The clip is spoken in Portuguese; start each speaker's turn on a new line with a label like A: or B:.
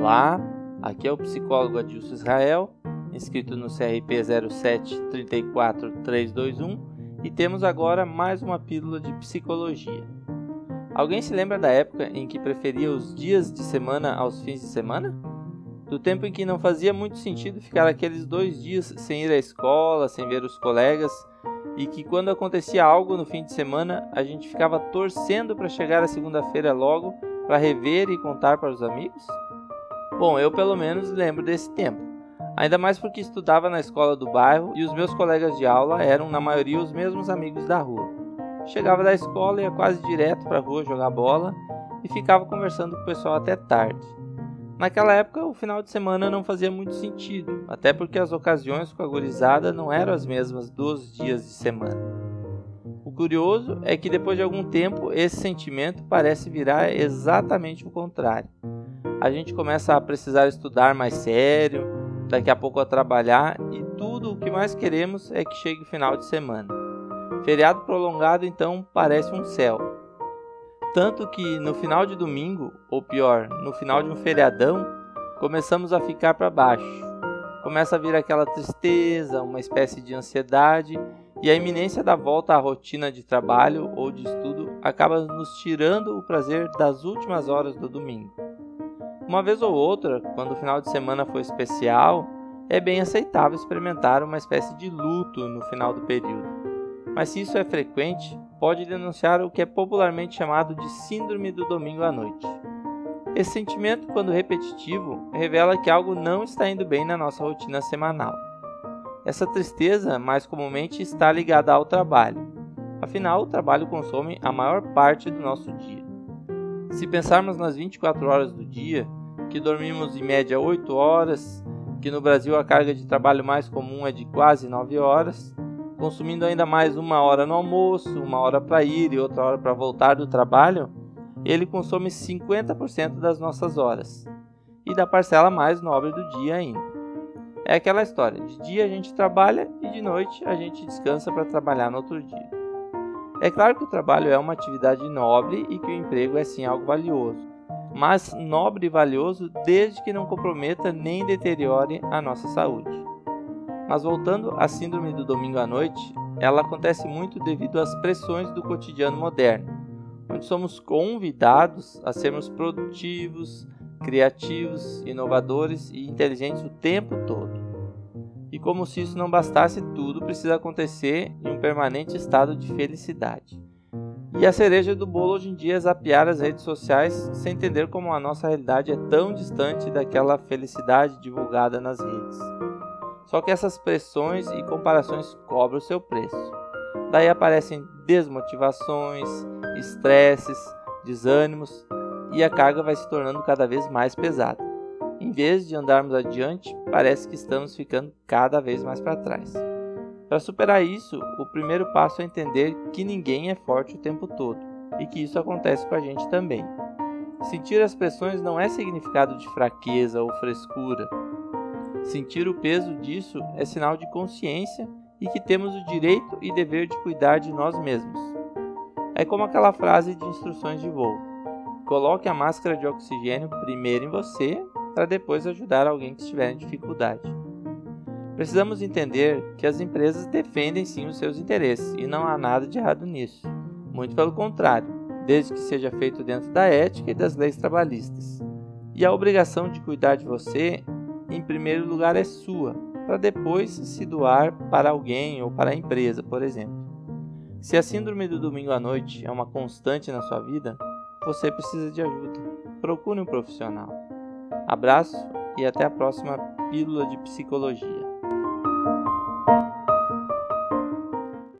A: Olá, aqui é o psicólogo Adilson Israel, inscrito no CRP 0734321 e temos agora mais uma pílula de psicologia. Alguém se lembra da época em que preferia os dias de semana aos fins de semana? Do tempo em que não fazia muito sentido ficar aqueles dois dias sem ir à escola, sem ver os colegas, e que quando acontecia algo no fim de semana a gente ficava torcendo para chegar a segunda-feira logo para rever e contar para os amigos? Bom, eu pelo menos lembro desse tempo. Ainda mais porque estudava na escola do bairro e os meus colegas de aula eram, na maioria, os mesmos amigos da rua. Chegava da escola, ia quase direto para a rua jogar bola e ficava conversando com o pessoal até tarde. Naquela época, o final de semana não fazia muito sentido, até porque as ocasiões com a gurizada não eram as mesmas dos dias de semana. O curioso é que depois de algum tempo, esse sentimento parece virar exatamente o contrário a gente começa a precisar estudar mais sério, daqui a pouco a trabalhar e tudo o que mais queremos é que chegue o final de semana. Feriado prolongado então parece um céu. Tanto que no final de domingo, ou pior, no final de um feriadão, começamos a ficar para baixo. Começa a vir aquela tristeza, uma espécie de ansiedade, e a iminência da volta à rotina de trabalho ou de estudo acaba nos tirando o prazer das últimas horas do domingo. Uma vez ou outra, quando o final de semana for especial, é bem aceitável experimentar uma espécie de luto no final do período. Mas se isso é frequente, pode denunciar o que é popularmente chamado de síndrome do domingo à noite. Esse sentimento, quando repetitivo, revela que algo não está indo bem na nossa rotina semanal. Essa tristeza, mais comumente, está ligada ao trabalho. Afinal, o trabalho consome a maior parte do nosso dia. Se pensarmos nas 24 horas do dia, que dormimos em média 8 horas, que no Brasil a carga de trabalho mais comum é de quase 9 horas, consumindo ainda mais uma hora no almoço, uma hora para ir e outra hora para voltar do trabalho, ele consome 50% das nossas horas e da parcela mais nobre do dia ainda. É aquela história: de dia a gente trabalha e de noite a gente descansa para trabalhar no outro dia. É claro que o trabalho é uma atividade nobre e que o emprego é sim algo valioso mas nobre e valioso desde que não comprometa nem deteriore a nossa saúde. Mas voltando à síndrome do domingo à noite, ela acontece muito devido às pressões do cotidiano moderno, onde somos convidados a sermos produtivos, criativos, inovadores e inteligentes o tempo todo. E como se isso não bastasse, tudo precisa acontecer em um permanente estado de felicidade. E a cereja do bolo hoje em dia é zapear as redes sociais sem entender como a nossa realidade é tão distante daquela felicidade divulgada nas redes. Só que essas pressões e comparações cobram o seu preço. Daí aparecem desmotivações, estresses, desânimos e a carga vai se tornando cada vez mais pesada. Em vez de andarmos adiante, parece que estamos ficando cada vez mais para trás. Para superar isso, o primeiro passo é entender que ninguém é forte o tempo todo e que isso acontece com a gente também. Sentir as pressões não é significado de fraqueza ou frescura. Sentir o peso disso é sinal de consciência e que temos o direito e dever de cuidar de nós mesmos. É como aquela frase de instruções de voo: coloque a máscara de oxigênio primeiro em você para depois ajudar alguém que estiver em dificuldade. Precisamos entender que as empresas defendem sim os seus interesses e não há nada de errado nisso. Muito pelo contrário, desde que seja feito dentro da ética e das leis trabalhistas. E a obrigação de cuidar de você, em primeiro lugar, é sua, para depois se doar para alguém ou para a empresa, por exemplo. Se a síndrome do domingo à noite é uma constante na sua vida, você precisa de ajuda. Procure um profissional. Abraço e até a próxima Pílula de Psicologia.